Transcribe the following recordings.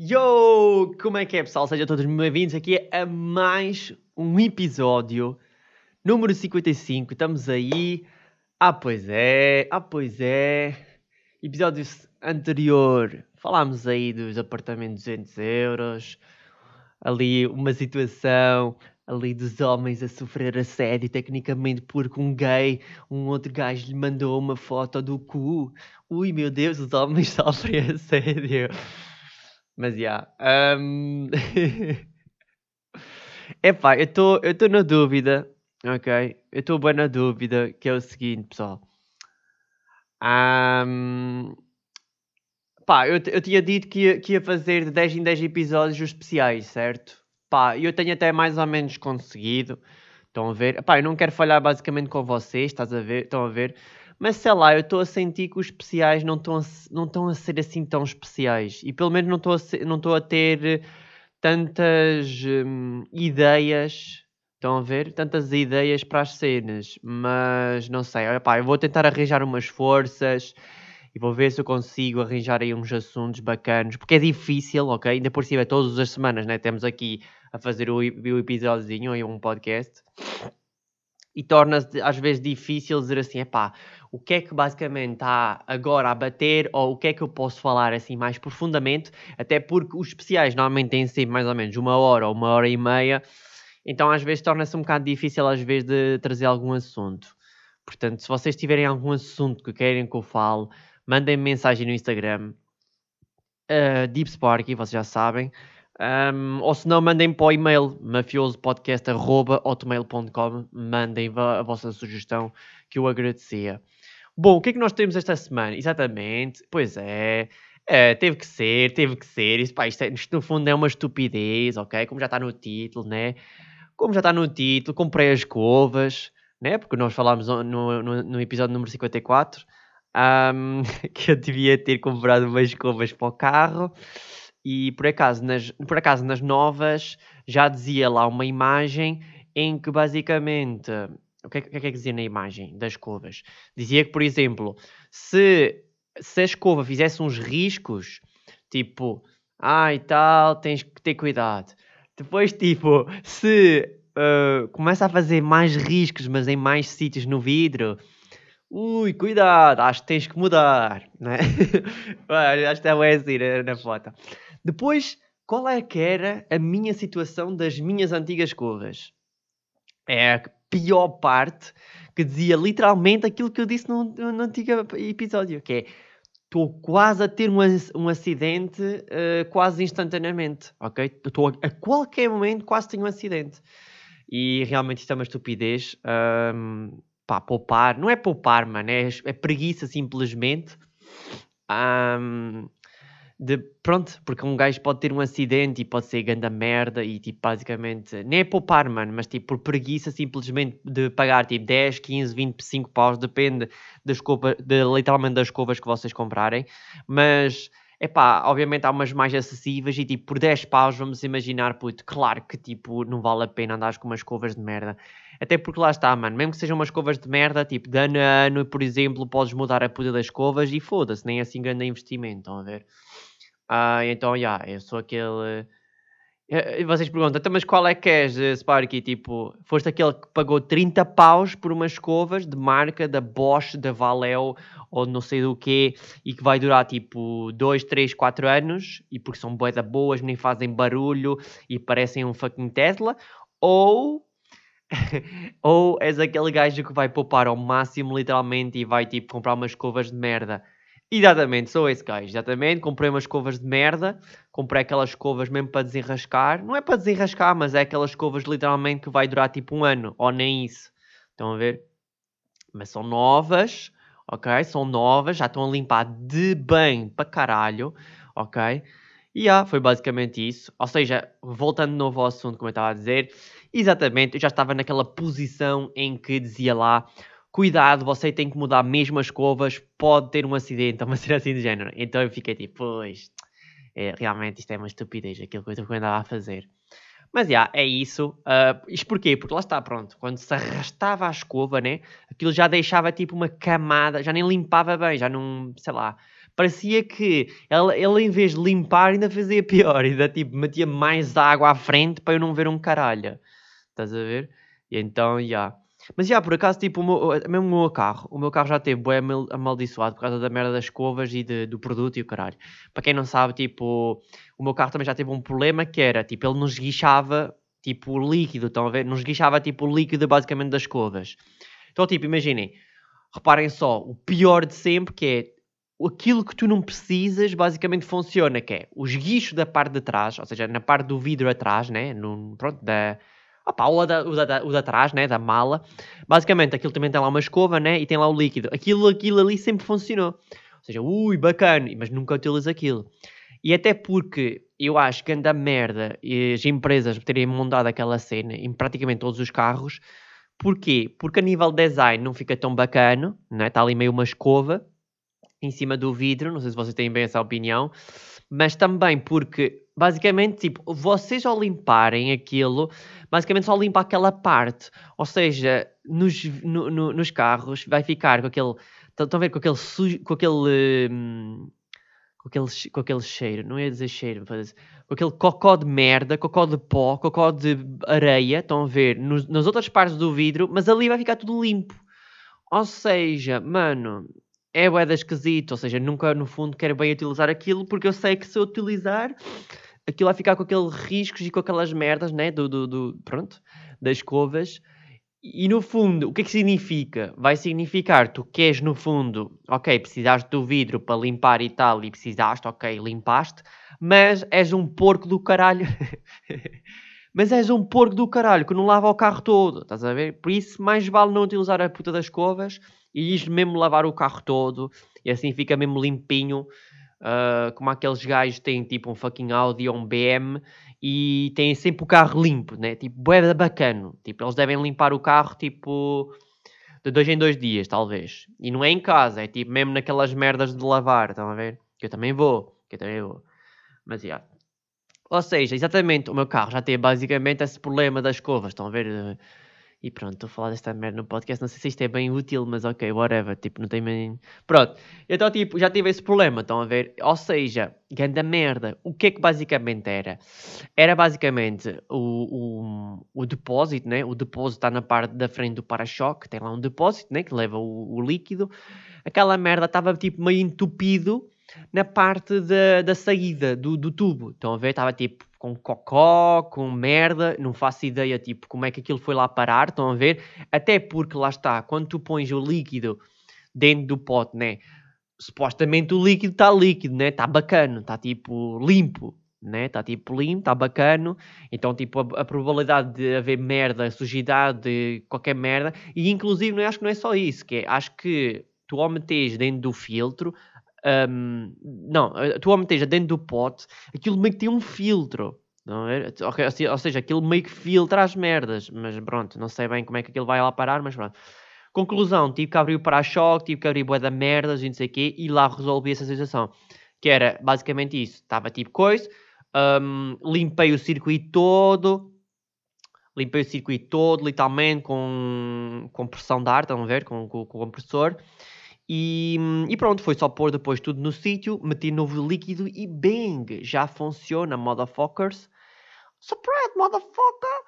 Yo! Como é que é, pessoal? Sejam todos bem-vindos aqui a mais um episódio número 55. Estamos aí. Ah, pois é, ah, pois é. Episódio anterior falámos aí dos apartamentos de 200 euros. Ali uma situação ali dos homens a sofrer assédio, tecnicamente porque um gay, um outro gajo lhe mandou uma foto do cu. Ui, meu Deus, os homens sofrem assédio. Mas, já. Yeah, um... Epá, eu estou na dúvida, ok? Eu estou bem na dúvida, que é o seguinte, pessoal. Um... Pá, eu, eu tinha dito que ia, que ia fazer de 10 em 10 episódios especiais, certo? Pá, eu tenho até mais ou menos conseguido. Estão a ver? Pá, eu não quero falhar basicamente com vocês, estás a ver? Estão a ver? Mas sei lá, eu estou a sentir que os especiais não estão a, não estão a ser assim tão especiais. E pelo menos não estou a, não estou a ter tantas hum, ideias. Estão a ver? Tantas ideias para as cenas. Mas não sei. Pá, eu vou tentar arranjar umas forças e vou ver se eu consigo arranjar aí uns assuntos bacanos, porque é difícil, ok? Ainda por cima, todas as semanas, né? Temos aqui a fazer o, o episódiozinho e um podcast. E torna-se às vezes difícil dizer assim, epá, o que é que basicamente está agora a bater ou o que é que eu posso falar assim mais profundamente, até porque os especiais normalmente têm sempre mais ou menos uma hora ou uma hora e meia, então às vezes torna-se um bocado difícil às vezes de trazer algum assunto. Portanto, se vocês tiverem algum assunto que querem que eu fale, mandem -me mensagem no Instagram, uh, Deep Sparky, vocês já sabem, um, ou se não, mandem para o e-mail mafiosopodcast.hotmail.com mandem a vossa sugestão que eu agradecia. Bom, o que é que nós temos esta semana? Exatamente, pois é, é teve que ser, teve que ser. Isso, pá, isto, é, isto, no fundo é uma estupidez, ok? Como já está no título, né? Como já está no título, comprei as covas, né? Porque nós falámos no, no, no episódio número 54 um, que eu devia ter comprado umas escovas para o carro e por acaso, nas, por acaso nas novas já dizia lá uma imagem em que basicamente o que é, que é que dizia na imagem das escovas? Dizia que, por exemplo, se, se a escova fizesse uns riscos, tipo, ai ah, tal, tens que ter cuidado. Depois, tipo, se uh, começa a fazer mais riscos, mas em mais sítios no vidro, Ui, cuidado, acho que tens que mudar, não é? acho que é assim na foto. Depois, qual é que era a minha situação das minhas antigas escovas? É a pior parte que dizia literalmente aquilo que eu disse no, no antigo episódio, que é estou quase a ter um, um acidente uh, quase instantaneamente, ok? Estou a, a, qualquer momento quase tenho um acidente. E realmente isto é uma estupidez. Um, pá, poupar, não é poupar, mano, é, é preguiça simplesmente. Um, de, pronto, porque um gajo pode ter um acidente e pode ser ganda merda e tipo, basicamente, nem é poupar, mano, mas tipo, por preguiça simplesmente de pagar tipo 10, 15, 25 paus, depende das escova, de, literalmente das escovas que vocês comprarem, mas Epá, obviamente há umas mais acessíveis e tipo, por 10 paus vamos imaginar, puto, claro que tipo, não vale a pena andar com umas escovas de merda. Até porque lá está, mano, mesmo que sejam umas escovas de merda, tipo, de ano a ano, por exemplo, podes mudar a puta das escovas e foda-se, nem é assim grande investimento, estão a ver? Ah, então, já, yeah, eu sou aquele e vocês perguntam, então, mas qual é que és, eh, Sparky? Tipo, foste aquele que pagou 30 paus por umas escovas de marca da Bosch, da Valeo ou não sei do quê e que vai durar tipo 2, 3, 4 anos e porque são boas boas, nem fazem barulho e parecem um fucking Tesla? Ou ou és aquele gajo que vai poupar ao máximo literalmente e vai tipo comprar umas escovas de merda Exatamente, sou esse gajo. Exatamente, comprei umas escovas de merda. Comprei aquelas escovas mesmo para desenrascar. Não é para desenrascar, mas é aquelas escovas literalmente que vai durar tipo um ano, ou nem isso. Estão a ver? Mas são novas, ok? São novas, já estão a limpar de bem para caralho, ok? E yeah, foi basicamente isso. Ou seja, voltando de novo ao assunto, como eu estava a dizer, exatamente, eu já estava naquela posição em que dizia lá cuidado, você tem que mudar mesmo as escovas, pode ter um acidente, uma cena assim de género. Então eu fiquei tipo, pois, é, realmente isto é uma estupidez, aquilo que eu andava a fazer. Mas, já, é isso. Uh, isto porquê? Porque lá está, pronto, quando se arrastava a escova, né, aquilo já deixava tipo uma camada, já nem limpava bem, já não, sei lá, parecia que ele, ele em vez de limpar ainda fazia pior, ainda tipo metia mais água à frente para eu não ver um caralho. Estás a ver? E então, já. Yeah. Mas já, por acaso, tipo, o meu, mesmo o meu carro, o meu carro já teve bem amaldiçoado por causa da merda das escovas e de, do produto e o caralho. Para quem não sabe, tipo, o meu carro também já teve um problema que era, tipo, ele nos guichava, tipo, o líquido, estão a ver? Nos guichava, tipo, o líquido basicamente das escovas. Então, tipo, imaginem, reparem só, o pior de sempre que é aquilo que tu não precisas basicamente funciona, que é os guichos da parte de trás, ou seja, na parte do vidro atrás, né? No, pronto, da Opa, o, da, o, da, o da trás, né, da mala. Basicamente, aquilo também tem lá uma escova, né, e tem lá o líquido. Aquilo, aquilo ali sempre funcionou. Ou seja, ui, bacana, mas nunca utilizo aquilo. E até porque eu acho que anda merda as empresas terem montado aquela cena em praticamente todos os carros. Porquê? Porque a nível design não fica tão bacana, né? está ali meio uma escova em cima do vidro, não sei se vocês têm bem essa opinião, mas também porque basicamente, tipo, vocês ao limparem aquilo, basicamente só limpa aquela parte. Ou seja, nos, no, no, nos carros vai ficar com aquele. Estão a ver com aquele sujo, com aquele. Hum, com aquele, com aquele cheiro, não ia dizer cheiro, mas com aquele cocó de merda, cocó de pó, cocó de areia, estão a ver, nos, nas outras partes do vidro, mas ali vai ficar tudo limpo. Ou seja, mano, é boeda esquisito, ou seja, nunca no fundo quero bem utilizar aquilo, porque eu sei que se eu utilizar, aquilo vai ficar com aqueles riscos e com aquelas merdas, né? Do, do, do, pronto, das escovas. E no fundo, o que é que significa? Vai significar, tu queres no fundo, ok, precisaste do vidro para limpar e tal, e precisaste, ok, limpaste, mas és um porco do caralho. mas és um porco do caralho que não lava o carro todo, estás a ver? Por isso, mais vale não utilizar a puta das escovas e ir mesmo lavar o carro todo, e assim fica mesmo limpinho Uh, como aqueles gajos têm tipo um fucking Audi ou um BM e têm sempre o carro limpo, né? Tipo, é bacana. Tipo, eles devem limpar o carro tipo de dois em dois dias, talvez. E não é em casa, é tipo mesmo naquelas merdas de lavar, estão a ver? Que eu também vou, que eu também vou. Mas, yeah. Ou seja, exatamente, o meu carro já tem basicamente esse problema das escovas, estão a ver? E pronto, estou a falar desta merda no podcast. Não sei se isto é bem útil, mas ok, whatever. Tipo, não tem bem. Pronto. Então, tipo, já tive esse problema. Estão a ver? Ou seja, grande merda. O que é que basicamente era? Era basicamente o, o, o depósito, né? O depósito está na parte da frente do para-choque. Tem lá um depósito, né? Que leva o, o líquido. Aquela merda estava tipo meio entupido na parte da, da saída do, do tubo. Estão a ver? Estava tipo com cocó, com merda, não faço ideia tipo como é que aquilo foi lá parar, estão a ver? Até porque lá está, quando tu pões o líquido dentro do pote, né? Supostamente o líquido está líquido, né? Está bacana, está tipo limpo, né? Está tipo limpo, está bacana. Então, tipo, a, a, probabilidade de haver merda, sujidade, qualquer merda, e inclusive não, acho que não é só isso, que é, acho que tu ao meteres dentro do filtro, um, não, tu ao meteres dentro do pote, aquilo meio que tem um filtro. Não é? Ou seja, aquilo meio que filtra as merdas. Mas pronto, não sei bem como é que aquilo vai lá parar, mas pronto. Conclusão, tive que abrir o para-choque, tive que abrir boa da merdas e não sei o quê, e lá resolvi essa situação. Que era basicamente isso. Estava tipo coisa, um, limpei o circuito todo, limpei o circuito todo, literalmente, com, com pressão de ar, estão a ver, com o compressor. E, e, pronto, foi só pôr depois tudo no sítio, meti novo líquido e bang, já funciona, motherfuckers. Surprise, motherfucker!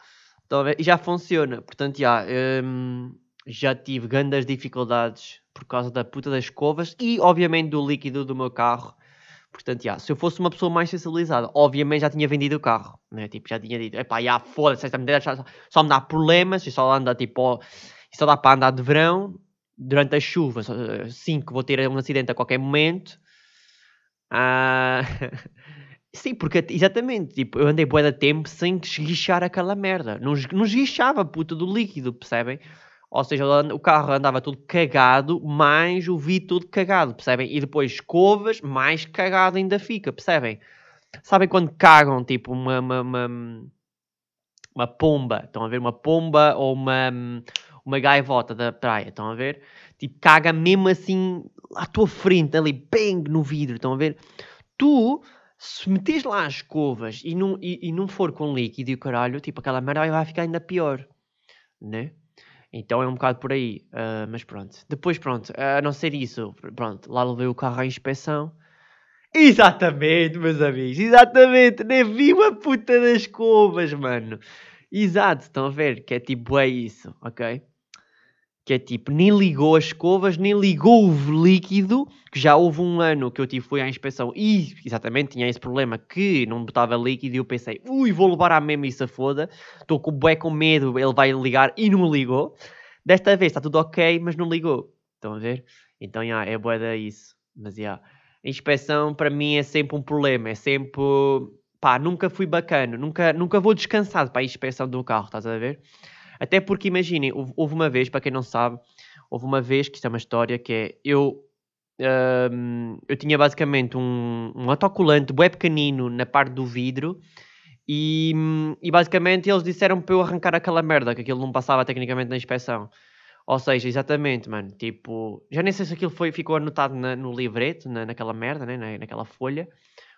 Estão a ver? E já funciona. Portanto, já, um, já tive grandes dificuldades por causa da puta das escovas e, obviamente, do líquido do meu carro. Portanto, já, se eu fosse uma pessoa mais sensibilizada, obviamente já tinha vendido o carro. Né? Tipo, já tinha dito, epá, já foda-se, só, só me dá problemas e só anda tipo, só dá para andar de verão durante a chuva, sim, que vou ter um acidente a qualquer momento. Ah, sim, porque exatamente, tipo, eu andei boa de tempo sem esguichar aquela merda. Não, esguichava puta do líquido, percebem? Ou seja, o carro andava todo cagado, mais o vidro todo cagado, percebem? E depois escovas, mais cagado ainda fica, percebem? Sabem quando cagam, tipo, uma, uma, uma, uma pomba, estão a ver? Uma pomba ou uma uma gaivota da praia, estão a ver? Tipo, caga mesmo assim à tua frente, ali, bang, no vidro, estão a ver? Tu, se metes lá as escovas e não, e, e não for com líquido e o caralho, tipo, aquela merda vai ficar ainda pior, né? Então é um bocado por aí. Uh, mas pronto. Depois, pronto, a não ser isso, pronto, lá levei o carro à inspeção. Exatamente, meus amigos, exatamente. Nem vi uma puta das escovas, mano. Exato, estão a ver? Que é tipo, é isso, ok? Que é tipo, nem ligou as escovas, nem ligou o líquido, que já houve um ano que eu tive, fui à inspeção e, exatamente, tinha esse problema que não botava líquido e eu pensei, ui, vou levar à mesma e se foda, estou com bué com medo, ele vai ligar e não ligou. Desta vez está tudo ok, mas não ligou. Estão a ver? Então, já, é bué da isso. Mas, a inspeção para mim é sempre um problema, é sempre, pá, nunca fui bacana, nunca, nunca vou descansado para a inspeção do carro, estás a ver? Até porque, imaginem, houve uma vez, para quem não sabe, houve uma vez, que isto é uma história, que é, eu, um, eu tinha basicamente um, um autocolante bem pequenino na parte do vidro, e, e, basicamente eles disseram para eu arrancar aquela merda, que aquilo não passava tecnicamente na inspeção. Ou seja, exatamente, mano, tipo, já nem sei se aquilo foi, ficou anotado na, no livreto, na, naquela merda, né, na, naquela folha,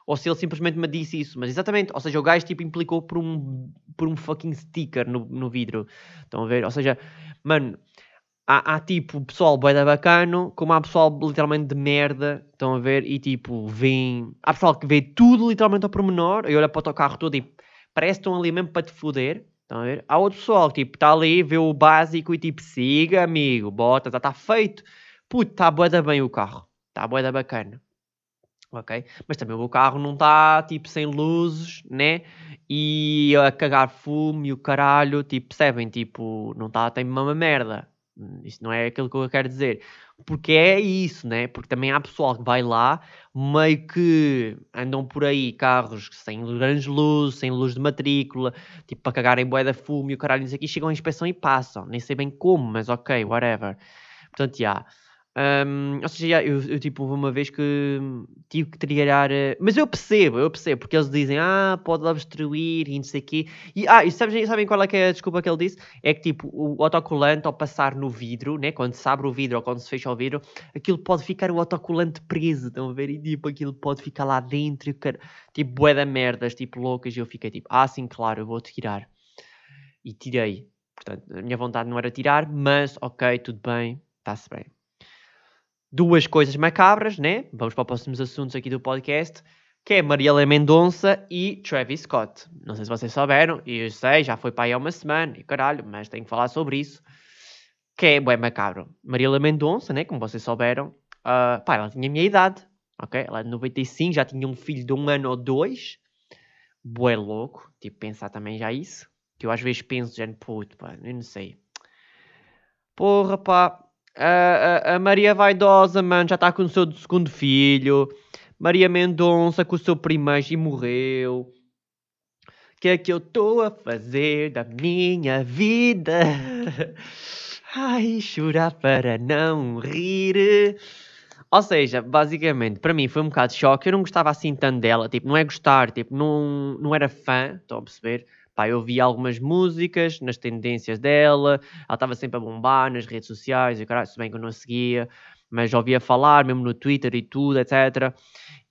ou se ele simplesmente me disse isso, mas exatamente, ou seja, o gajo tipo implicou por um, por um fucking sticker no, no vidro, estão a ver? Ou seja, mano, há, há tipo pessoal boeda bacano, como há pessoal literalmente de merda, estão a ver? E tipo, vem, há pessoal que vê tudo literalmente ao pormenor, e olha para o carro todo e parece que estão ali mesmo para te foder, estão a ver? Há outro pessoal que tipo, está ali, vê o básico e tipo, siga amigo, bota, já está feito, puto, está boeda bem o carro, está boeda bacana ok? Mas também o meu carro não está, tipo, sem luzes, né? E a cagar fumo e o caralho, tipo, percebem? Tipo, não está, tem uma merda. Hum, isso não é aquilo que eu quero dizer. Porque é isso, né? Porque também há pessoal que vai lá, meio que andam por aí carros sem grandes luzes, sem luz de matrícula, tipo, para cagarem boé da fumo e o caralho, isso aqui, chegam à inspeção e passam. Nem sei bem como, mas ok, whatever. Portanto, já. Yeah. Um, ou seja, eu, eu, tipo, uma vez que tive que trilhar. Uh, mas eu percebo, eu percebo, porque eles dizem, ah, pode obstruir e não sei o quê. E, ah, e sabem, sabem qual é é a desculpa que ele disse? É que tipo, o autocolante ao passar no vidro, né, quando se abre o vidro ou quando se fecha o vidro, aquilo pode ficar o autocolante preso, estão a ver? E tipo, aquilo pode ficar lá dentro, tipo, bué da merdas, tipo, loucas. E eu fiquei tipo, ah, sim, claro, eu vou tirar. E tirei. Portanto, a minha vontade não era tirar, mas ok, tudo bem, está-se bem duas coisas macabras, né? Vamos para os próximos assuntos aqui do podcast, que é Mariela Mendonça e Travis Scott. Não sei se vocês souberam, e eu sei, já foi para aí há uma semana, e caralho, mas tenho que falar sobre isso, que é bem macabro. Mariela Mendonça, né? Como vocês souberam, uh, pá, ela tinha a minha idade, ok? Ela é de 95, já tinha um filho de um ano ou dois, bué louco, tipo, pensar também já isso, que eu às vezes penso, já, puto, pá, eu não sei. Porra, pá, a, a, Maria Vaidosa, mano, já está com o seu segundo filho. Maria Mendonça com o seu primeiro e morreu. O que é que eu estou a fazer da minha vida? Ai, chorar para não rir. Ou seja, basicamente, para mim foi um bocado de choque. Eu não gostava assim tanto dela. Tipo, não é gostar, tipo, não, não era fã, estão a perceber? Pá, eu vi algumas músicas nas tendências dela, ela estava sempre a bombar nas redes sociais, e caralho, se bem que eu não a seguia, mas ouvia falar, mesmo no Twitter e tudo, etc.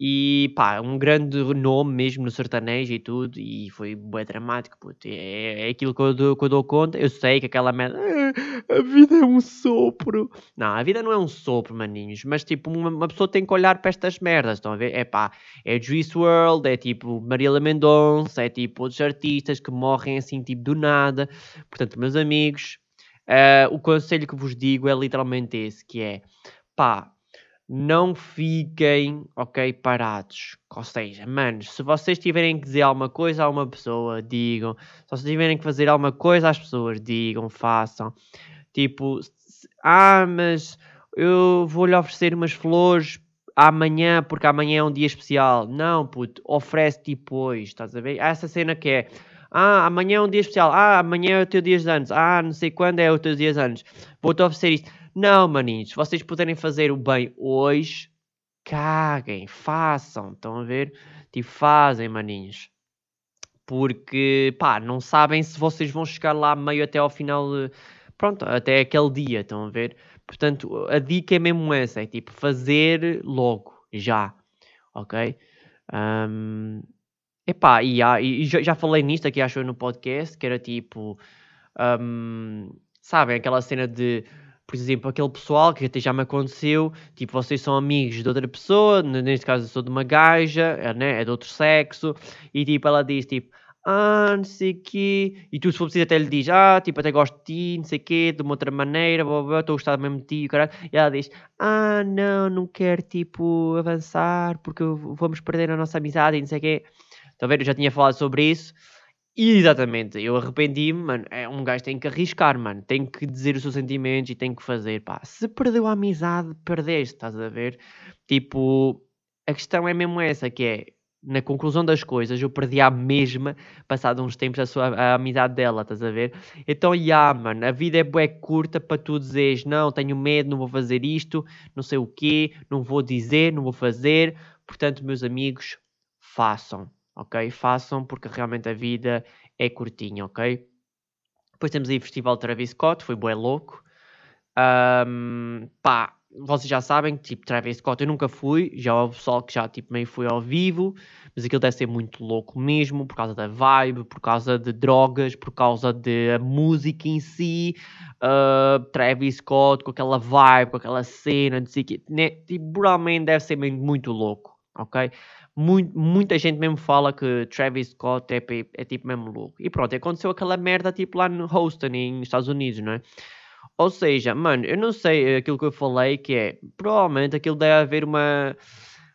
E pá, um grande nome mesmo no sertanejo e tudo, e foi bem dramático, puto. É, é aquilo que eu, dou, que eu dou conta. Eu sei que aquela merda, ah, a vida é um sopro. Não, a vida não é um sopro, maninhos, mas tipo, uma, uma pessoa tem que olhar para estas merdas, estão a ver? É pá, é Juice World, é tipo Marília Mendonça, é tipo outros artistas que morrem assim, tipo do nada. Portanto, meus amigos, uh, o conselho que vos digo é literalmente esse, que é pá, não fiquem, ok, parados. Ou seja, manos, se vocês tiverem que dizer alguma coisa a uma pessoa, digam. Se vocês tiverem que fazer alguma coisa às pessoas, digam, façam. Tipo, ah, mas eu vou-lhe oferecer umas flores amanhã, porque amanhã é um dia especial. Não, puto, oferece depois, estás a ver? Essa cena que é, ah, amanhã é um dia especial, ah, amanhã é o teu dia de anos, ah, não sei quando é o teu dia de anos, vou-te oferecer isto. Não, maninhos, se vocês puderem fazer o bem hoje, caguem, façam, estão a ver? Tipo, fazem, maninhos. Porque, pá, não sabem se vocês vão chegar lá meio até ao final, pronto, até aquele dia, estão a ver? Portanto, a dica é mesmo essa, é tipo, fazer logo, já, ok? Um, epá, e, e já, já falei nisto aqui, acho no podcast, que era tipo... Um, sabem, aquela cena de, por exemplo, aquele pessoal que até já me aconteceu, tipo, vocês são amigos de outra pessoa, neste caso eu sou de uma gaja, é, né, é de outro sexo, e tipo, ela diz, tipo, ah, não sei o quê, e tu se for preciso até lhe diz, ah, tipo, até gosto de ti, não sei o quê, de uma outra maneira, blá, blá, estou a gostar mesmo de ti, caralho, e ela diz, ah, não, não quero, tipo, avançar, porque vamos perder a nossa amizade e não sei o quê. Ver, eu já tinha falado sobre isso, exatamente, eu arrependi-me, mano. É, um gajo tem que arriscar, mano. Tem que dizer os seus sentimentos e tem que fazer, pá. Se perdeu a amizade, perdeste, estás a ver? Tipo, a questão é mesmo essa, que é, na conclusão das coisas, eu perdi a mesma, passado uns tempos, a, sua, a amizade dela, estás a ver? Então, já, yeah, mano, a vida é bué curta para tu dizeres, não, tenho medo, não vou fazer isto, não sei o quê, não vou dizer, não vou fazer. Portanto, meus amigos, façam ok? Façam porque realmente a vida é curtinha, ok? Depois temos aí o Festival Travis Scott, foi bué louco. Um, pá, vocês já sabem que tipo Travis Scott eu nunca fui, já houve pessoal que já tipo meio foi ao vivo, mas aquilo deve ser muito louco mesmo, por causa da vibe, por causa de drogas, por causa da música em si, uh, Travis Scott com aquela vibe, com aquela cena, não sei o que, né? tipo, realmente deve ser muito louco, ok? Muito, muita gente mesmo fala que Travis Scott é, é, tipo mesmo louco. E pronto, aconteceu aquela merda tipo lá no Houston, nos Estados Unidos, não é? Ou seja, mano, eu não sei aquilo que eu falei, que é, provavelmente aquilo deve haver uma...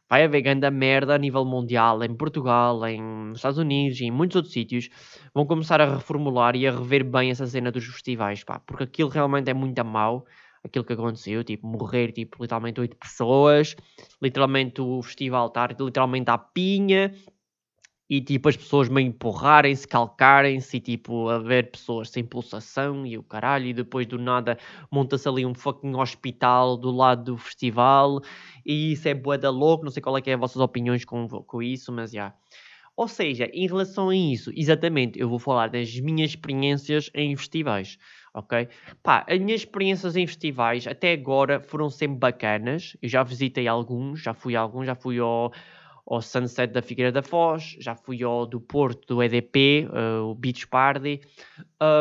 Vai haver grande merda a nível mundial, em Portugal, em Estados Unidos, em muitos outros sítios. Vão começar a reformular e a rever bem essa cena dos festivais, pá. Porque aquilo realmente é muito mal aquilo que aconteceu, tipo, morrer, tipo, literalmente oito pessoas, literalmente o festival estar literalmente à pinha, e tipo, as pessoas meio empurrarem-se, calcarem-se, e tipo, haver pessoas sem pulsação e o caralho, e depois do nada monta-se ali um fucking hospital do lado do festival, e isso é bué da louco, não sei qual é que é as vossas opiniões com, com isso, mas já. Ou seja, em relação a isso, exatamente, eu vou falar das minhas experiências em festivais ok? Pá, as minhas experiências em festivais até agora foram sempre bacanas. Eu já visitei alguns, já fui a alguns, já fui ao, ao Sunset da Figueira da Foz, já fui ao do Porto do EDP, uh, eh, o Beach Party,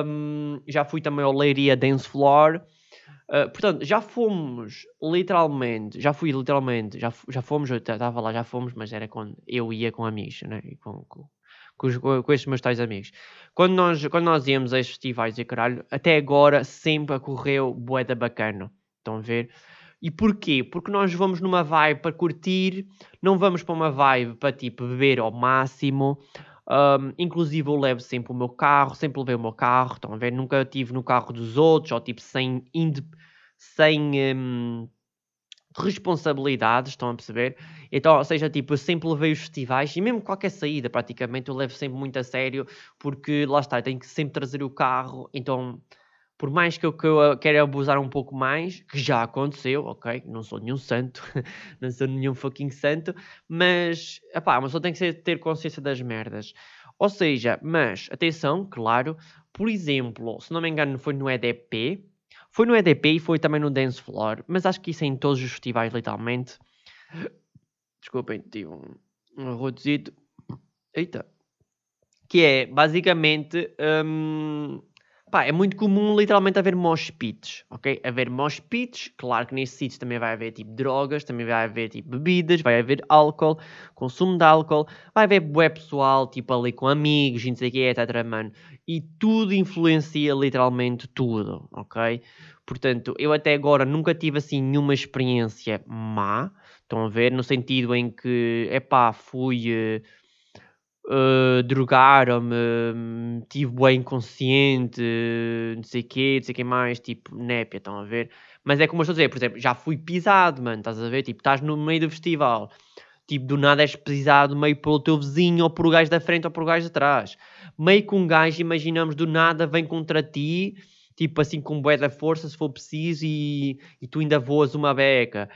um, já fui também ao Leiria Dance Floor. Uh, portanto, já fomos literalmente, já fui literalmente, já, já fomos, eu estava lá, já fomos, mas era quando eu ia com amigos, né? E com, com, com, os, com estes meus tais amigos. Quando nós, quando nós íamos a estes festivais e caralho, até agora sempre ocorreu boeda bacana. Estão a ver? E porquê? Porque nós vamos numa vibe para curtir, não vamos para uma vibe para tipo beber ao máximo. Um, inclusive eu levo sempre o meu carro, sempre levei o meu carro, estão a ver? Nunca estive no carro dos outros, ou tipo sem, sem um, responsabilidades, estão a perceber? Então, ou seja, tipo, eu sempre levei os festivais e mesmo qualquer saída, praticamente, eu levo sempre muito a sério, porque lá está, eu tenho que sempre trazer o carro, então, por mais que eu, que eu queira abusar um pouco mais, que já aconteceu, ok? Não sou nenhum santo, não sou nenhum fucking santo, mas, epá, mas só tem que ter consciência das merdas. Ou seja, mas, atenção, claro, por exemplo, se não me engano, foi no EDP, foi no EDP e foi também no Dance Floor, mas acho que isso é em todos os festivais, literalmente. Desculpem, tive um, um arrotezito. Eita. Que é, basicamente, um, pá, é muito comum literalmente haver mosh pits, ok? Haver mosh pits, claro que nesse sítio também vai haver tipo drogas, também vai haver tipo bebidas, vai haver álcool, consumo de álcool, vai haver bué pessoal, tipo ali com amigos, não sei o que, etc, mano. E tudo influencia literalmente tudo, ok? Portanto, eu até agora nunca tive assim nenhuma experiência má, estão a ver? No sentido em que, epá, fui... Uh, uh, drogaram-me, tive bem inconsciente, não sei o quê, não sei o que mais, tipo, népia, estão a ver? Mas é como eu estou a dizer, por exemplo, já fui pisado, mano, estás a ver? Tipo, estás no meio do festival, tipo, do nada és pisado meio pelo teu vizinho, ou por o gajo da frente, ou por o gajo de trás. Meio que um gajo, imaginamos, do nada vem contra ti, tipo assim com bué da força se for preciso e, e tu ainda voas uma beca.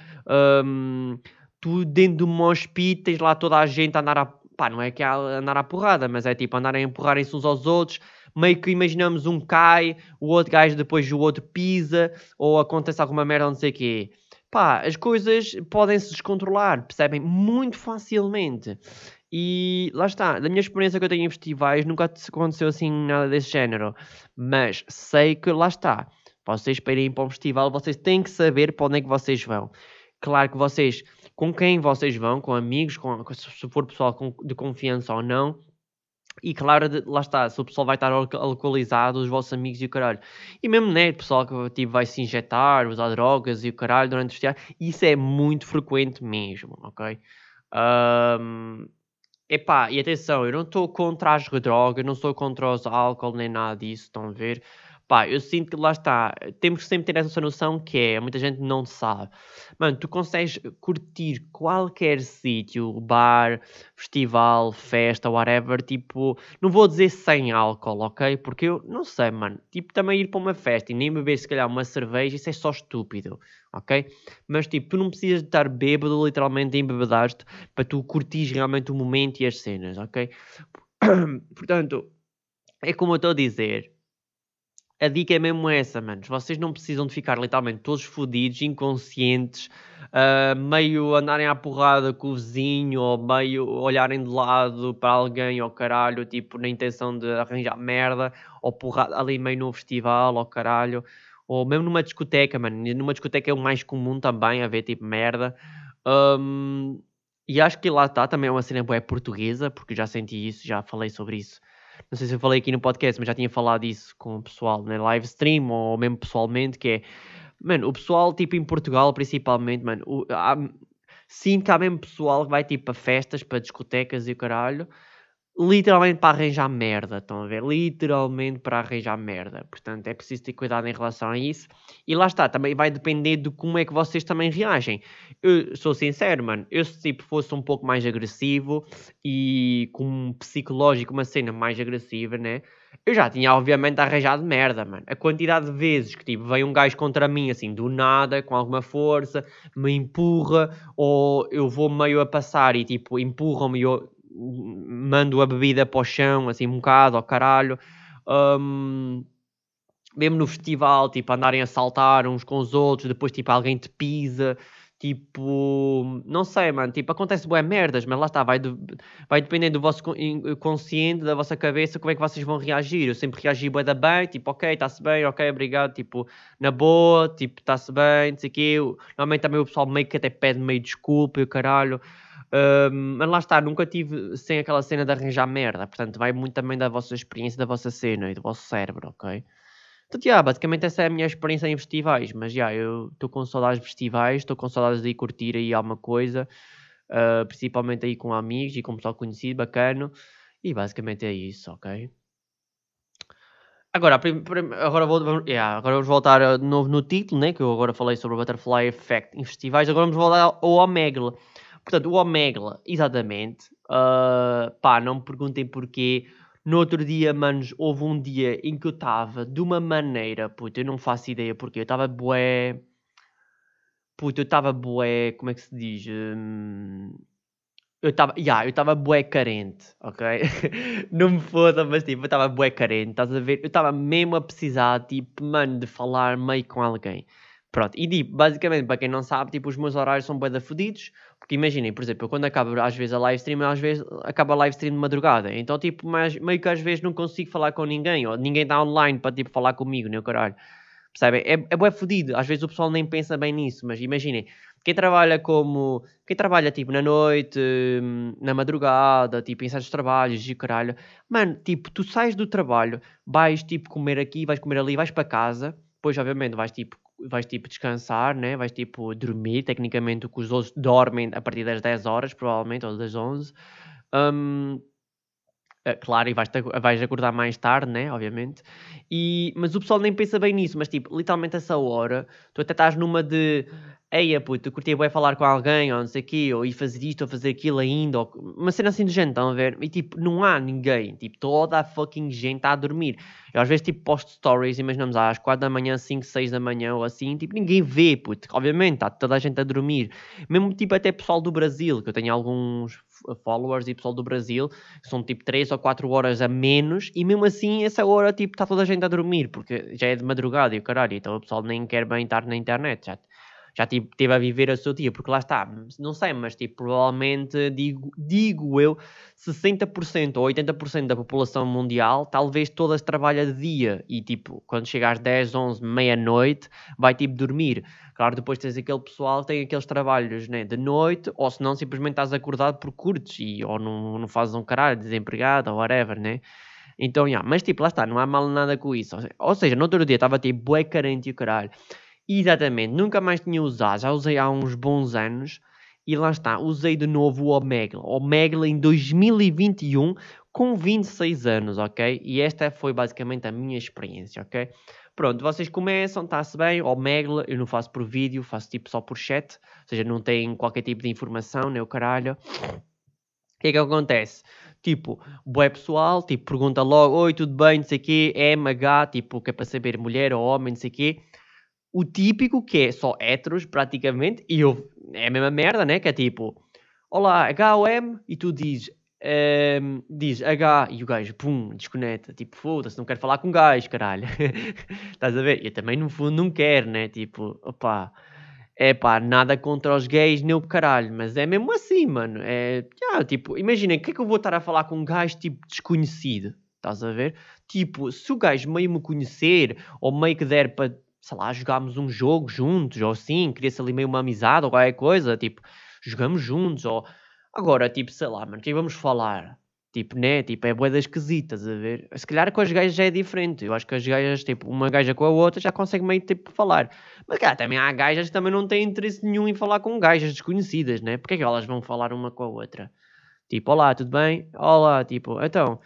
Um, tu dentro do mosh pit tens lá toda a gente a andar a pá, não é que é andar à porrada, mas é tipo andar a empurrarem-se uns aos outros, meio que imaginamos um cai, o outro gajo depois o outro pisa, ou acontece alguma merda, não sei o quê. Pá, as coisas podem se descontrolar, percebem? Muito facilmente. E lá está, da minha experiência que eu tenho em festivais, nunca aconteceu assim nada desse género. Mas sei que lá está, Vocês para irem para um festival, vocês têm que saber para onde é que vocês vão. Claro que vocês, com quem vocês vão, com amigos, com, se for pessoal de confiança ou não, e claro, lá está, se o pessoal vai estar alcoolizado, os vossos amigos e o caralho. E mesmo, né, o pessoal que tipo, vai se injetar, usar drogas e o caralho durante o festival, isso é muito frequente mesmo, ok? Um, epá, e atenção, eu não estou contra as drogas, não sou contra os álcool nem nada disso, estão a ver? Pá, eu sinto que lá está, temos que sempre ter essa noção que é, muita gente não sabe. Mano, tu consegues curtir qualquer sítio, bar, festival, festa, whatever, tipo, não vou dizer sem álcool, ok? Porque eu não sei, mano, tipo, também ir para uma festa e nem beber se calhar uma cerveja, isso é só estúpido, ok? Mas tipo, tu não precisas de estar bêbado, literalmente embebedaste, para tu curtires realmente o momento e as cenas, ok? Portanto, é como eu estou a dizer a dica é mesmo essa, manos. Vocês não precisam de ficar literalmente todos fodidos, inconscientes, uh, meio andarem à porrada com o vizinho, ou meio olharem de lado para alguém, ou caralho, tipo, na intenção de arranjar merda, ou porrada ali meio no festival, ou caralho, ou mesmo numa discoteca, mano. Numa discoteca é o mais comum também, haver tipo merda. Um, e acho que lá está, também é uma cena boa portuguesa, porque já senti isso, já falei sobre isso não sei se eu falei aqui no podcast, mas já tinha falado isso com o pessoal na live stream ou mesmo pessoalmente, que é, mano, o pessoal, tipo, em Portugal principalmente, mano, o, há, sinto que há mesmo pessoal que vai, tipo, para festas, para discotecas e o caralho, literalmente para arranjar merda, estão a ver? Literalmente para arranjar merda. Portanto, é preciso ter cuidado em relação a isso. E lá está, também vai depender de como é que vocês também reagem. Eu sou sincero, mano, eu se tipo fosse um pouco mais agressivo e com um psicológico, uma cena mais agressiva, né? Eu já tinha, obviamente, arranjado merda, mano. A quantidade de vezes que, tipo, vem um gajo contra mim, assim, do nada, com alguma força, me empurra, ou eu vou meio a passar e, tipo, empurram-me e eu mando a bebida para o chão, assim um bocado, ao caralho. Um, mesmo no festival, tipo, andarem a saltar uns com os outros, depois, tipo, alguém te pisa, tipo, não sei, mano, tipo, acontece boas merdas, mas lá está, vai, de, vai depender do vosso consciente, da vossa cabeça, como é que vocês vão reagir. Eu sempre reagi bué da bem, tipo, ok, está-se bem, ok, obrigado, tipo, na boa, tipo, está-se bem, não sei o quê. Normalmente também o pessoal meio que até pede meio desculpa e o caralho mas lá está, nunca tive sem aquela cena de arranjar merda. Portanto, vai muito também da vossa experiência, da vossa cena e do vosso cérebro, ok? Então, yeah, basicamente essa é a minha experiência em festivais. Mas, já, yeah, eu estou com saudades de festivais, estou com saudades de ir curtir aí alguma coisa. Uh, principalmente aí com amigos e com pessoal conhecido, bacana. E basicamente é isso, ok? Agora, agora, vou, yeah, agora vamos voltar de novo no título, né? Que eu agora falei sobre o Butterfly Effect em festivais. Agora vamos voltar ao Omegle. Portanto, o Omega, exatamente. Uh, pá, não me perguntem porquê. No outro dia, manos, houve um dia em que eu estava de uma maneira, puta, eu não faço ideia porquê. Eu estava bué. Puta, eu estava bué. Como é que se diz? Hum, eu estava, yeah, eu estava bué carente, ok? não me foda, mas tipo, eu estava bué carente, estás a ver? Eu estava mesmo a precisar, tipo, mano, de falar meio com alguém. Pronto, e tipo, basicamente, para quem não sabe, tipo, os meus horários são bué da fodidos, porque imaginem, por exemplo, eu quando acabo às vezes a live stream, às vezes acaba a live stream de madrugada, então tipo, mas, meio que às vezes não consigo falar com ninguém, ou ninguém está online para tipo falar comigo, nem o caralho. Percebem? É, é bué fodido, às vezes o pessoal nem pensa bem nisso, mas imaginem, quem trabalha como, quem trabalha tipo na noite, hum, na madrugada, tipo em certos trabalhos e caralho, mano, tipo, tu sais do trabalho, vais tipo comer aqui, vais comer ali, vais para casa, depois obviamente vais tipo vais tipo descansar, né? vais tipo dormir, tecnicamente que os outros dormem a partir das 10 horas, provavelmente, ou das 11. Um, eh, claro, e vais, vais acordar mais tarde, né? Obviamente. E, mas o pessoal nem pensa bem nisso, mas tipo, literalmente essa hora, tu até estás numa de Eia, puto, curtia bem falar com alguém, ou não sei o quê, ou ir fazer isto, ou fazer aquilo ainda, ou uma cena assim do género, estão a ver? E tipo, não há ninguém, tipo, toda a fucking gente está a dormir. Eu às vezes, tipo, posto stories, imaginamos às 4 da manhã, 5, 6 da manhã, ou assim, tipo, ninguém vê, puto, obviamente, está toda a gente a dormir. Mesmo, tipo, até pessoal do Brasil, que eu tenho alguns followers e pessoal do Brasil, são tipo 3 ou 4 horas a menos, e mesmo assim, essa hora, tipo, está toda a gente a dormir, porque já é de madrugada e o caralho, então o pessoal nem quer bem estar na internet, já já teve a viver a seu dia, porque lá está, não sei, mas tipo, provavelmente, digo, digo eu, 60% ou 80% da população mundial, talvez todas trabalha de dia e tipo, quando chega às 10, 11, meia-noite, vai tipo dormir. Claro, depois tens aquele pessoal tem aqueles trabalhos né, de noite, ou se não, simplesmente estás acordado por curtos e ou não, não fazes um caralho, desempregado ou whatever, né? Então, yeah, mas tipo, lá está, não há mal nada com isso. Ou seja, no outro dia estava tipo bué carente e o caralho. Exatamente, nunca mais tinha usado, já usei há uns bons anos e lá está, usei de novo o Omegle. Omegle em 2021 com 26 anos, ok? E esta foi basicamente a minha experiência, ok? Pronto, vocês começam, está-se bem, Omegle, eu não faço por vídeo, faço tipo só por chat, ou seja, não tem qualquer tipo de informação, nem o caralho. O que é que acontece? Tipo, boé pessoal, tipo, pergunta logo, oi, tudo bem, não sei o quê, MH, tipo, que é para saber mulher ou homem, não sei o quê. O típico que é só héteros, praticamente, e eu, é a mesma merda, né? Que é tipo, olá, H ou M, e tu dizes, um, diz H, e o gajo, pum, desconecta, tipo, foda-se, não quero falar com gajo, caralho. Estás a ver? Eu também, no fundo, não quero, né? Tipo, opá é pá, nada contra os gays, nem o caralho, mas é mesmo assim, mano. É, yeah, tipo, imaginem, o que é que eu vou estar a falar com um gajo tipo desconhecido? Estás a ver? Tipo, se o gajo meio me conhecer, ou meio que der para, sei lá, jogarmos um jogo juntos, ou assim, queria-se ali meio uma amizade ou qualquer coisa, tipo, jogamos juntos, ou. Agora, tipo, sei lá, mano, o que é vamos falar? Tipo, né? Tipo, é boedas esquisitas, a ver? Se calhar com as gajas já é diferente. Eu acho que as gajas, tipo, uma gaja com a outra já consegue meio, tipo, falar. Mas, cara, também há gajas que também não têm interesse nenhum em falar com gajas desconhecidas, né? Porque é que elas vão falar uma com a outra? Tipo, olá, tudo bem? Olá, tipo, então,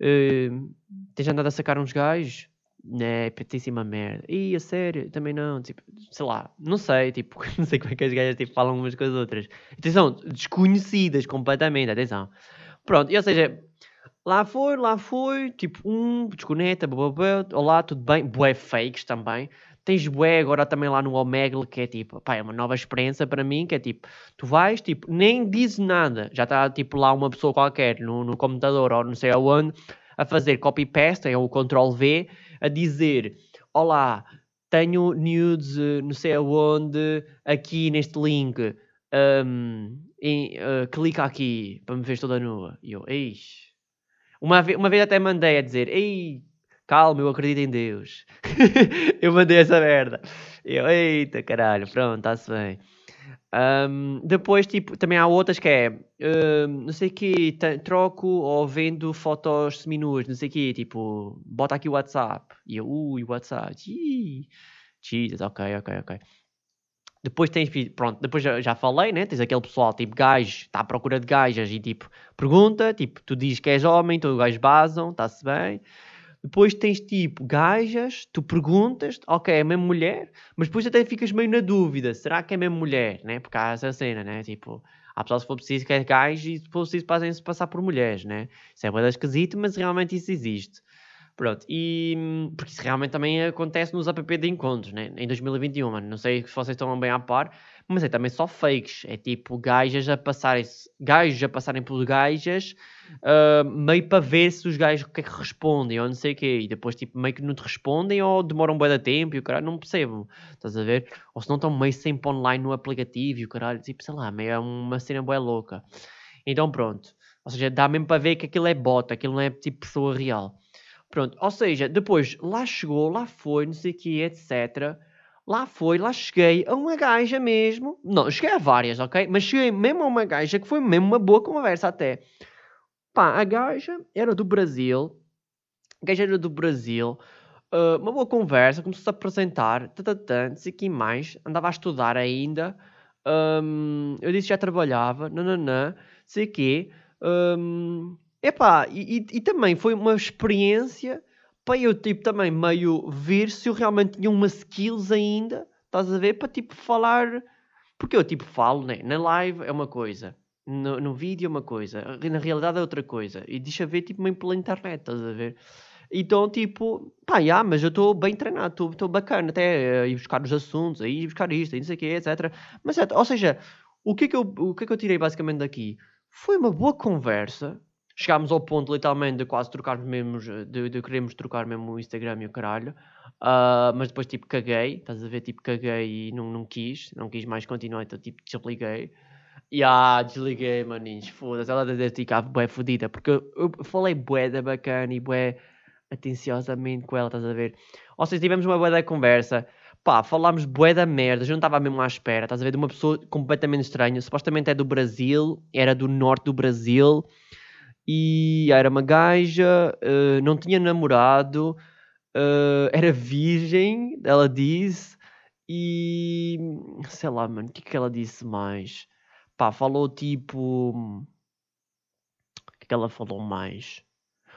uh, tens andado a sacar uns gajos? Né, petíssima merda. Ih, a sério? Também não, tipo, sei lá, não sei, tipo, não sei como é que as gajas, tipo, falam umas com as outras. Atenção, desconhecidas completamente, atenção. Pronto, e, ou seja, lá foi, lá foi, tipo, um, desconecta, blá, olá, tudo bem, bué fakes também. Tens bué agora também lá no Omegle, que é tipo, pá, é uma nova experiência para mim, que é tipo, tu vais, tipo, nem dizes nada, já está, tipo, lá uma pessoa qualquer no, no computador ou não sei aonde, a fazer copy-paste, é o Ctrl-V, a dizer, olá, tenho nudes, eh, não sei aonde, aqui neste link, um, em, uh, clica aqui para me ver toda nua. E eu, eis. Uma, vez, uma vez até mandei a dizer, ei, calma, eu acredito em Deus. eu mandei essa merda. E eu, eita caralho, pronto, está-se bem. Um, depois, tipo, também há outras que é, um, não sei que, troco ou vendo fotos seminuas, não sei que, tipo, bota aqui o WhatsApp. E eu, ui, WhatsApp, Jesus, ok, ok, ok. Depois tens, pronto, depois já, já falei, né? Tens aquele pessoal, tipo, gajo, está à procura de gajas e, tipo, pergunta, tipo, tu dizes que és homem, então os gajos basam, está-se bem. Depois tens, tipo, gajas, tu perguntas, ok, é mesmo mulher, mas depois até ficas meio na dúvida, será que é mesmo mulher, né? Porque há essa cena, né? Tipo, há pessoal se for preciso que é gajo e se for preciso fazem-se passar por mulheres, né? Isso é bem esquisito, mas realmente isso existe. Pronto, e porque isso realmente também acontece nos app de encontros, né? Em 2021, mano. Não sei se vocês estão bem a par, mas é também só fakes. É tipo gajas a passarem, gajos a passarem por gajas, uh, meio para ver se os gajos o que é que respondem ou não sei o quê. E depois, tipo, meio que não te respondem ou demoram um bom tempo e o caralho não percebo. Estás a ver? Ou se não estão meio sempre online no aplicativo e o caralho, tipo, sei lá, meio é uma cena boa louca. Então pronto. Ou seja, dá mesmo para ver que aquilo é bota, aquilo não é tipo pessoa real. Pronto, ou seja, depois lá chegou, lá foi, não sei o que, etc. Lá foi, lá cheguei a uma gaja mesmo. Não, cheguei a várias, ok? Mas cheguei mesmo a uma gaja que foi mesmo uma boa conversa até. Pá, a gaja era do Brasil. A gaja era do Brasil. Uh, uma boa conversa, começou-se a apresentar, tatatã, sei que mais. Andava a estudar ainda. Um, eu disse que já trabalhava, nananã, sei que. Um, Epá, e, e, e também foi uma experiência para eu, tipo, também meio ver se eu realmente tinha umas skills ainda, estás a ver, para, tipo, falar... Porque eu, tipo, falo, né? Na live é uma coisa, no, no vídeo é uma coisa, na realidade é outra coisa. E deixa ver, tipo, meio pela internet, estás a ver? Então, tipo, pá, yeah, mas eu estou bem treinado, estou bacana até a ir buscar os assuntos, a ir buscar isto, não sei o quê, etc. Mas, ou seja, o que, é que eu, o que é que eu tirei basicamente daqui? Foi uma boa conversa, chegámos ao ponto, literalmente, de quase trocarmos mesmo, de, de queremos trocar mesmo o Instagram e o caralho. Uh, mas depois, tipo, caguei, estás a ver? Tipo, caguei e não, não quis, não quis mais continuar, então, tipo, desliguei. E ah, desliguei, maninhos, foda-se, ela deve ficar bué fodida, porque eu, eu falei bué da bacana e bué atenciosamente com ela, estás a ver? Ou seja, tivemos uma bué da conversa, pá, falámos bué da merda, eu não estava mesmo à espera, estás a ver? De uma pessoa completamente estranha, supostamente é do Brasil, era do norte do Brasil, e era uma gaja, uh, não tinha namorado, uh, era virgem, ela disse, e sei lá, mano, o que é que ela disse mais? Pá, falou tipo. O que é que ela falou mais?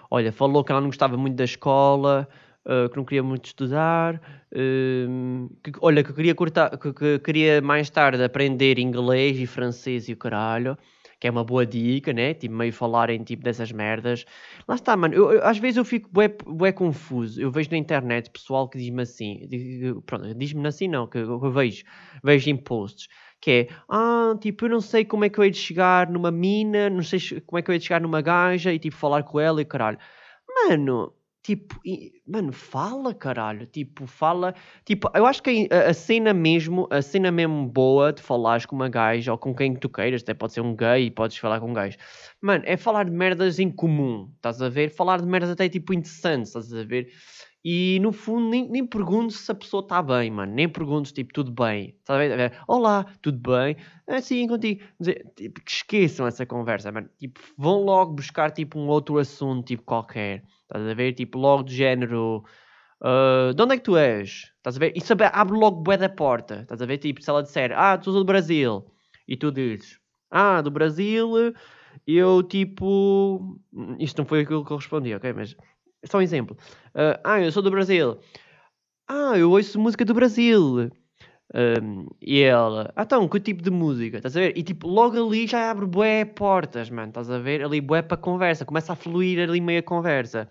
Olha, falou que ela não gostava muito da escola, uh, que não queria muito estudar, uh, que, olha, que queria, cortar, que, que, queria mais tarde aprender inglês e francês e o caralho, que é uma boa dica, né? Tipo, meio falarem tipo dessas merdas. Lá está, mano, eu, eu, às vezes eu fico bué, bué confuso. Eu vejo na internet pessoal que diz-me assim, diz, pronto, diz-me assim não, que eu, eu vejo, vejo em posts que é, ah, tipo, eu não sei como é que eu hei de chegar numa mina, não sei como é que eu hei de chegar numa gaja e, tipo, falar com ela e caralho. Mano, tipo, mano, fala, caralho, tipo, fala, tipo, eu acho que a, a, cena mesmo, a cena mesmo boa de falares com uma gaja ou com quem tu queiras, até pode ser um gay e podes falar com um gajo, mano, é falar de merdas em comum, estás a ver? Falar de merdas até, tipo, interessantes, estás a ver? E no fundo, nem, nem pergunto se a pessoa está bem, mano. Nem pergunto, tipo, tudo bem. Tá Olá, tudo bem? É sim, contigo. Tipo, esqueçam essa conversa, mano. Tipo, vão logo buscar, tipo, um outro assunto, tipo, qualquer. Estás a ver? Tipo, logo do género. Uh, de onde é que tu és? Estás a ver? Isso abre logo bué da porta. Estás a ver? Tipo, se ela disser, ah, tu sou do Brasil. E tu dizes, ah, do Brasil, eu tipo. Isto não foi aquilo que eu respondi, ok? Mas só um exemplo. Uh, ah, eu sou do Brasil. Ah, eu ouço música do Brasil. Um, e ela, ah, então, que tipo de música? Estás a ver? E tipo, logo ali já abre bué portas, mano. Estás a ver? Ali bué para conversa. Começa a fluir ali meio a conversa.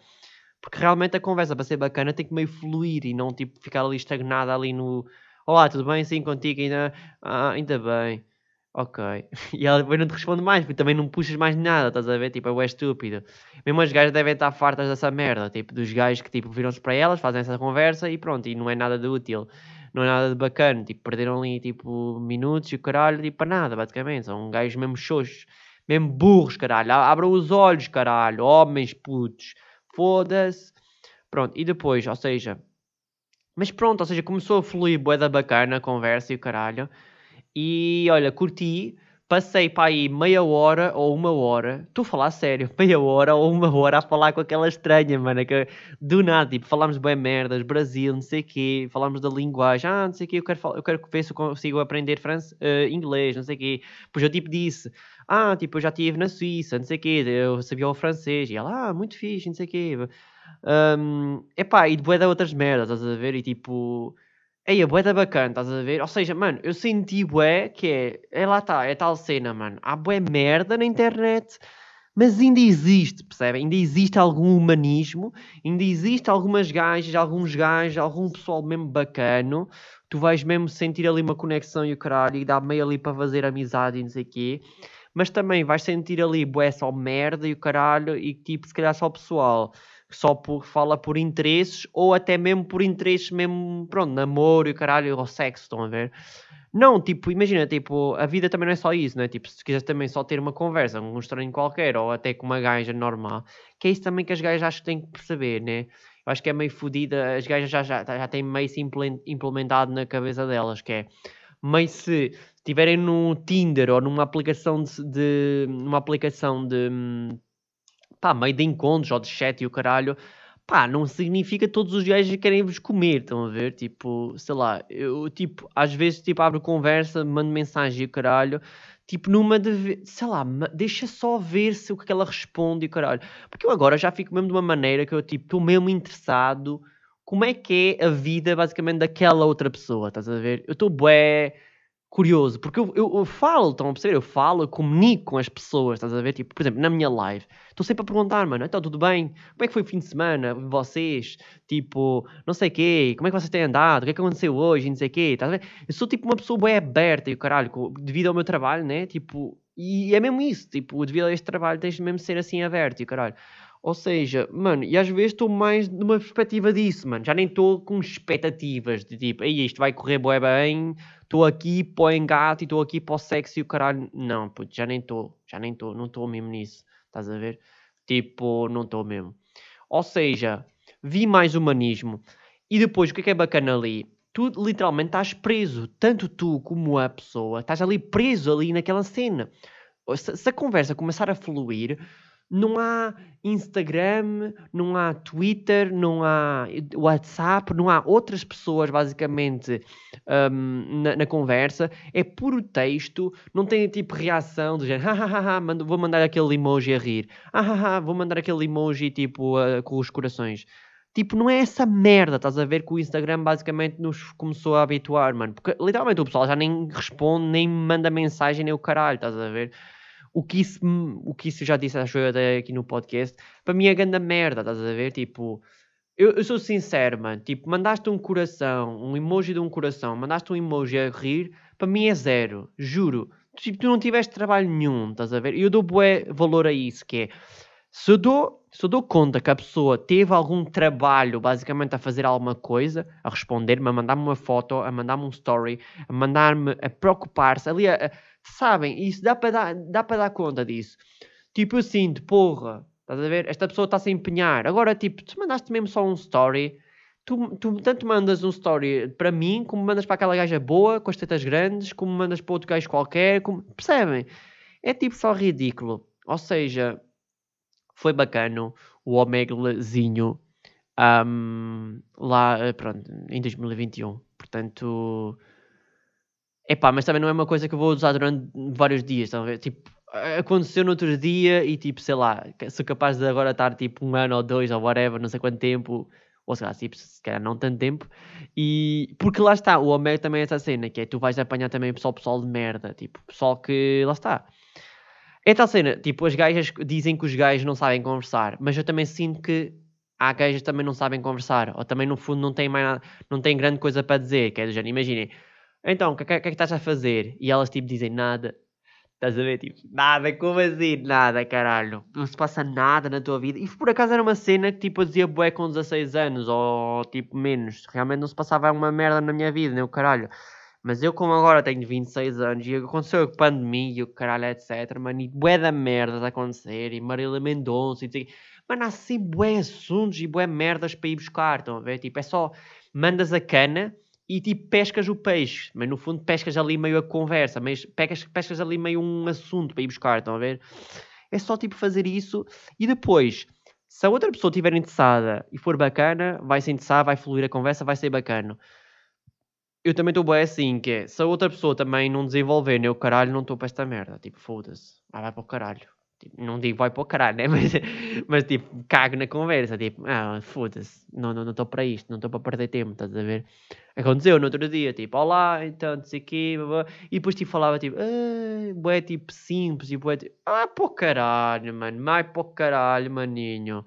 Porque realmente a conversa para ser bacana tem que meio fluir e não tipo ficar ali estagnada ali no. Olá, tudo bem? Sim, contigo ainda. Ah, ainda bem. Ok. E ela depois não te responde mais, porque também não puxas mais nada, estás a ver? Tipo, é estúpido. Mesmo as gajas devem estar fartas dessa merda, tipo, dos gajos que tipo, viram-se para elas, fazem essa conversa e pronto, e não é nada de útil. Não é nada de bacana, tipo, perderam ali, tipo, minutos e o caralho, tipo, para nada, basicamente. São gajos mesmo xoxos, mesmo burros, caralho. Abram os olhos, caralho, homens putos. Foda-se. Pronto, e depois, ou seja... Mas pronto, ou seja, começou a fluir bué da bacana a conversa e o caralho. E olha, curti, passei para aí meia hora ou uma hora, estou a falar sério, meia hora ou uma hora a falar com aquela estranha, mano, que do nada, tipo, falámos bem merdas, Brasil, não sei o quê, falámos da linguagem, ah, não sei o quê, eu quero, eu quero ver se eu consigo aprender france, uh, inglês, não sei o quê. Pois eu tipo disse, ah, tipo, eu já estive na Suíça, não sei o quê, eu sabia o francês, e ela, ah, muito fixe, não sei o quê. Um, epá, e depois da outras merdas, estás a ver, e tipo Aí, a bué da bacana, estás a ver? Ou seja, mano, eu senti bué que é, é lá está, é tal cena, mano. Há bué merda na internet, mas ainda existe, percebem? Ainda existe algum humanismo, ainda existe algumas gajas, alguns gajos, algum pessoal mesmo bacano. Tu vais mesmo sentir ali uma conexão e o caralho, e dá meio ali para fazer amizade e não sei o quê. Mas também vais sentir ali bué só merda e o caralho, e tipo, se calhar só pessoal só por, fala por interesses ou até mesmo por interesses mesmo, pronto, namoro e caralho, ou sexo, estão a ver? Não, tipo, imagina, tipo, a vida também não é só isso, né? Tipo, se quiseres também só ter uma conversa com um estranho qualquer ou até com uma gaja normal, que é isso também que as gajas acho que têm que perceber, né? Eu acho que é meio fodida, as gajas já, já, já têm meio se implementado na cabeça delas, que é meio se estiverem no Tinder ou numa aplicação de, de numa aplicação de hum, pá, meio de encontros ou de chat e o caralho, pá, não significa todos os gajos querem vos comer, estão a ver? Tipo, sei lá, eu, tipo, às vezes, tipo, abro conversa, mando mensagem e o caralho, tipo, numa de, sei lá, deixa só ver se o que ela responde e o caralho. Porque eu agora já fico mesmo de uma maneira que eu, tipo, estou mesmo interessado como é que é a vida, basicamente, daquela outra pessoa, estás a ver? Eu estou bué curioso, porque eu, eu, eu, falo, estão a perceber? Eu falo, eu comunico com as pessoas, estás a ver? Tipo, por exemplo, na minha live, estou sempre a perguntar, mano, então tudo bem? Como é que foi o fim de semana? Vocês? Tipo, não sei o quê, como é que vocês têm andado? O que é que aconteceu hoje? Não sei o quê, estás a ver? Eu sou tipo uma pessoa bem aberta e o caralho, devido ao meu trabalho, né? Tipo, E é mesmo isso, tipo, devido a este trabalho tens de mesmo ser assim aberto e caralho. Ou seja, mano, e às vezes estou mais numa perspectiva disso, mano. Já nem estou com expectativas de tipo, aí isto vai correr bué bem, estou aqui para o engate e estou aqui para o sexo e o caralho. Não, puto, já nem estou, já nem estou, não estou mesmo nisso, estás a ver? Tipo, não estou mesmo. Ou seja, vi mais humanismo. E depois, o que é que é bacana ali? Tu literalmente estás preso, tanto tu como a pessoa, estás ali preso ali naquela cena. Se, se a conversa começar a fluir, não há Instagram, não há Twitter, não há WhatsApp, não há outras pessoas basicamente um, na, na, conversa, é puro texto, não tem tipo reação do género, vou mandar aquele emoji a rir, vou mandar aquele emoji tipo uh, com os corações. Tipo, não é essa merda, estás a ver que o Instagram basicamente nos começou a habituar, mano. Porque literalmente o pessoal já nem responde, nem manda mensagem, nem o caralho, estás a ver? O que isso, o que isso já disse, acho eu até aqui no podcast, para mim é grande merda, estás a ver? Tipo, eu, eu, sou sincero, mano. Tipo, mandaste um coração, um emoji de um coração, mandaste um emoji a rir, para mim é zero, juro. Tipo, tu não tiveste trabalho nenhum, estás a ver? E eu dou bué valor a isso, que é, se eu dou, se eu dou conta que a pessoa teve algum trabalho, basicamente a fazer alguma coisa, a responder-me, a mandar-me uma foto, a mandar-me um story, a mandar-me, a preocupar-se, ali a, a Sabem? Isso dá para dar, dá para dar conta disso. Tipo, eu sinto, porra, estás a ver? Esta pessoa está-se a empenhar. Agora, tipo, tu mandaste mesmo só um story. Tu, tu tanto mandas um story para mim, como mandas para aquela gaja boa, com as tetas grandes, como mandas para outro gajo qualquer. Como... Percebem? É tipo só ridículo. Ou seja, foi bacano o Omeglezinho um, lá, eh, pronto, em 2021. Portanto Epá, mas também não é uma coisa que eu vou usar durante vários dias, estão a ver? Tipo, aconteceu no outro dia e tipo, sei lá, sou capaz de agora estar tipo um ano ou dois ou whatever, não sei quanto tempo, ou sei lá, tipo, se calhar não tanto tempo, e porque lá está, o Homero também é essa cena, que é tu vais apanhar também pessoal, pessoal de merda, tipo, pessoal que lá está. É tal cena, tipo, as gajas dizem que os gajos não sabem conversar, mas eu também sinto que há gajas que também não sabem conversar, ou também no fundo não têm mais nada, não têm grande coisa para dizer, que é do género, imaginem então, o que, que, é que estás a fazer? E elas tipo dizem nada. Estás a ver? Tipo, nada, como assim? Nada, caralho. Não se passa nada na tua vida. E por acaso era uma cena que tipo eu dizia bué com 16 anos ou tipo menos. Realmente não se passava uma merda na minha vida, nem o caralho. Mas eu, como agora tenho 26 anos e aconteceu a pandemia e o caralho, etc. Mano, e bué da merda a acontecer. E Marília Mendonça e tudo. Mano, há sempre bué assuntos e bué merdas para ir buscar. Estão a ver? Tipo, é só mandas a cana e tipo pescas o peixe, mas no fundo pescas ali meio a conversa, mas pescas, pescas ali meio um assunto para ir buscar, estão a ver? É só tipo fazer isso e depois, se a outra pessoa estiver interessada e for bacana, vai se interessar, vai fluir a conversa, vai ser bacana. Eu também estou bem assim, que é, se a outra pessoa também não desenvolver, o caralho, não estou para esta merda, tipo, foda-se, ah, vai para o caralho. Tipo, não digo vai para o caralho, né? Mas, mas tipo, cago na conversa. Tipo, ah, foda-se, não estou não, não para isto, não estou para perder tempo, estás a ver? Aconteceu no outro dia, tipo, olá, então, não sei o quê, e depois tipo falava tipo, ah, bué tipo simples, e bué tipo, ah, para o caralho, mano, mais para o caralho, maninho.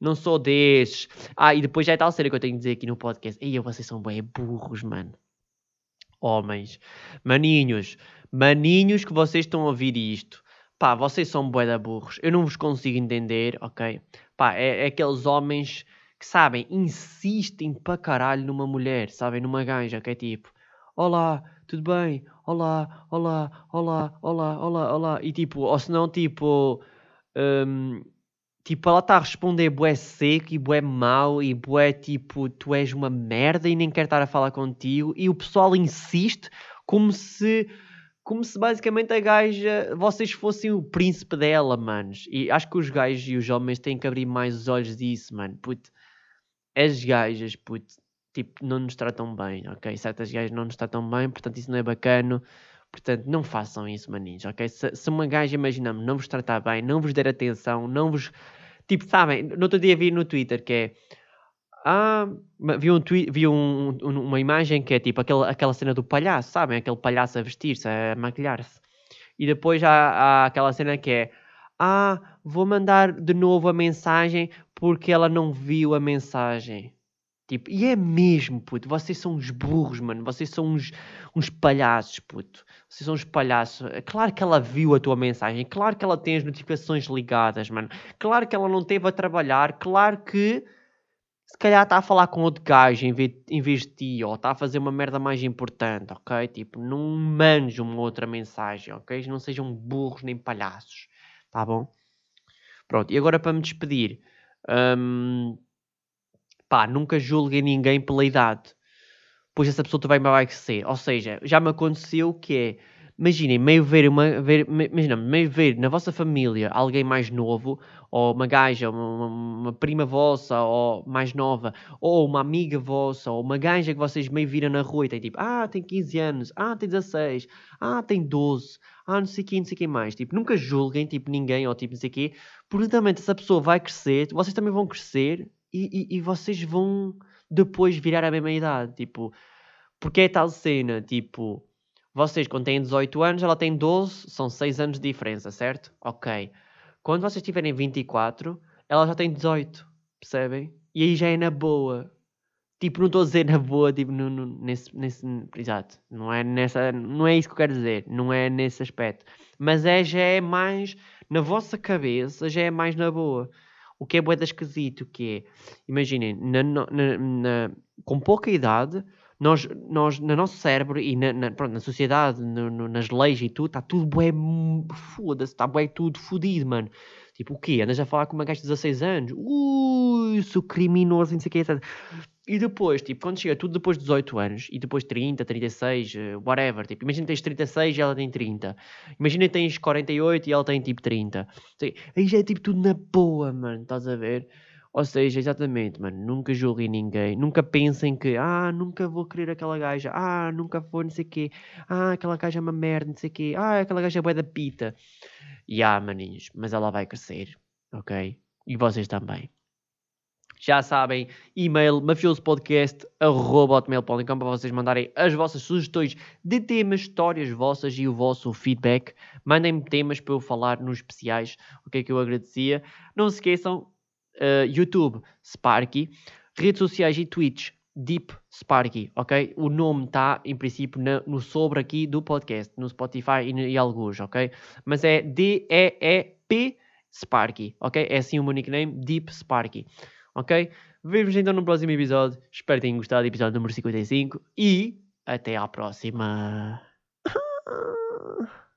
Não sou desses. Ah, e depois já é tal série que eu tenho que dizer aqui no podcast. Ei, vocês são bué burros, mano. Homens, maninhos, maninhos que vocês estão a ouvir isto Pá, vocês são bué burros. Eu não vos consigo entender, ok? Pá, é, é, aqueles homens que, sabem, insistem para caralho numa mulher, sabem? Numa ganja, que é tipo... Olá, tudo bem? Olá, olá, olá, olá, olá, olá. E tipo, ou se não, tipo... Um, tipo, ela está a responder bué seco e bué mau e bué tipo, tu és uma merda e nem quer estar a falar contigo. E o pessoal insiste como se como se basicamente a gaja, vocês fossem o príncipe dela, manos. E acho que os gajos e os homens têm que abrir mais os olhos disso, mano. Puto, as gajas, puto, tipo, não nos tratam bem, ok? Certas gajas não nos tratam bem, portanto isso não é bacana. Portanto, não façam isso, maninhos, ok? Se, se uma gaja, imaginamos, não vos tratar bem, não vos der atenção, não vos... Tipo, sabem, no outro dia vi no Twitter que é ah, vi, um tweet, vi um, um, uma imagem que é tipo aquele, aquela cena do palhaço, sabem? Aquele palhaço a vestir-se, a maquilhar-se. E depois há, há aquela cena que é Ah, vou mandar de novo a mensagem porque ela não viu a mensagem. Tipo, e é mesmo, puto. Vocês são uns burros, mano. Vocês são uns, uns palhaços, puto. Vocês são uns palhaços. É claro que ela viu a tua mensagem. Claro que ela tem as notificações ligadas, mano. Claro que ela não teve a trabalhar. Claro que se calhar está a falar com outro gajo em vez, em vez de ti. Ou está a fazer uma merda mais importante, ok? Tipo, não mande uma outra mensagem, ok? Não sejam burros nem palhaços. Tá bom? Pronto. E agora para me despedir. Hum, pá, nunca julguem ninguém pela idade, pois essa pessoa também vai crescer. Ou seja, já me aconteceu que é, imaginem, meio ver, uma, ver, imagina, meio ver na vossa família alguém mais novo, ou uma gaja, uma, uma, prima vossa, ou mais nova, ou uma amiga vossa, ou uma gaja que vocês meio viram na rua e tem tipo, ah, tem 15 anos, ah, tem 16, ah, tem 12, ah, não sei o que, não sei o que mais. Tipo, nunca julguem, tipo, ninguém, ou tipo, não sei o quê, porque também essa pessoa vai crescer, vocês também vão crescer e, e, e, vocês vão depois virar a mesma idade. Tipo, porque é tal cena, tipo, vocês quando têm 18 anos, ela tem 12, são 6 anos de diferença, certo? Ok. Quando vocês tiverem 24, ela já tem 18, percebem? E aí já é na boa. Tipo, não estou a dizer na boa, tipo, no, no, nesse, nesse, exato, não é, nessa, não é isso que eu quero dizer, não é nesse aspecto, mas é, já é mais, na vossa cabeça, já é mais na boa. O que é boeda esquisito, que é, imaginem, na, na, na, com pouca idade, nós, nós, no nosso cérebro e na, na, pronto, na sociedade, no, nas leis e tudo, está tudo bué, foda-se, está bué tudo fodido, mano. Tipo, o quê? Andas a falar com uma gaja de 16 anos? Ui, sou criminoso, não sei o que, etc. E depois, tipo, quando chega tudo depois de 18 anos, e depois 30, 36, whatever, tipo, imagina que tens 36 e ela tem 30. Imagina que tens 48 e ela tem, tipo, 30. Aí já é, tipo, tudo na boa, mano, estás a ver? Ou seja, exatamente, mano, nunca julguem ninguém, nunca pensem que, ah, nunca vou querer aquela gaja, ah, nunca vou não sei o quê, ah, aquela gaja é uma merda, não sei o quê, ah, aquela gaja é boa da pita. E ah, maninhos, mas ela vai crescer, ok? E vocês também. Já sabem, e-mail mafiospodcast.com para vocês mandarem as vossas sugestões de temas, histórias vossas e o vosso feedback. Mandem-me temas para eu falar nos especiais, o que é que eu agradecia. Não se esqueçam, uh, YouTube, Sparky, redes sociais e Twitch, Deep Sparky, ok? O nome está, em princípio, na, no sobre aqui do podcast, no Spotify e, e alguns, ok? Mas é D-E-E-P Sparky, ok? É assim o meu nickname, Deep Sparky, ok? Vemos então no próximo episódio. Espero que tenham gostado do episódio número 55 e até à próxima.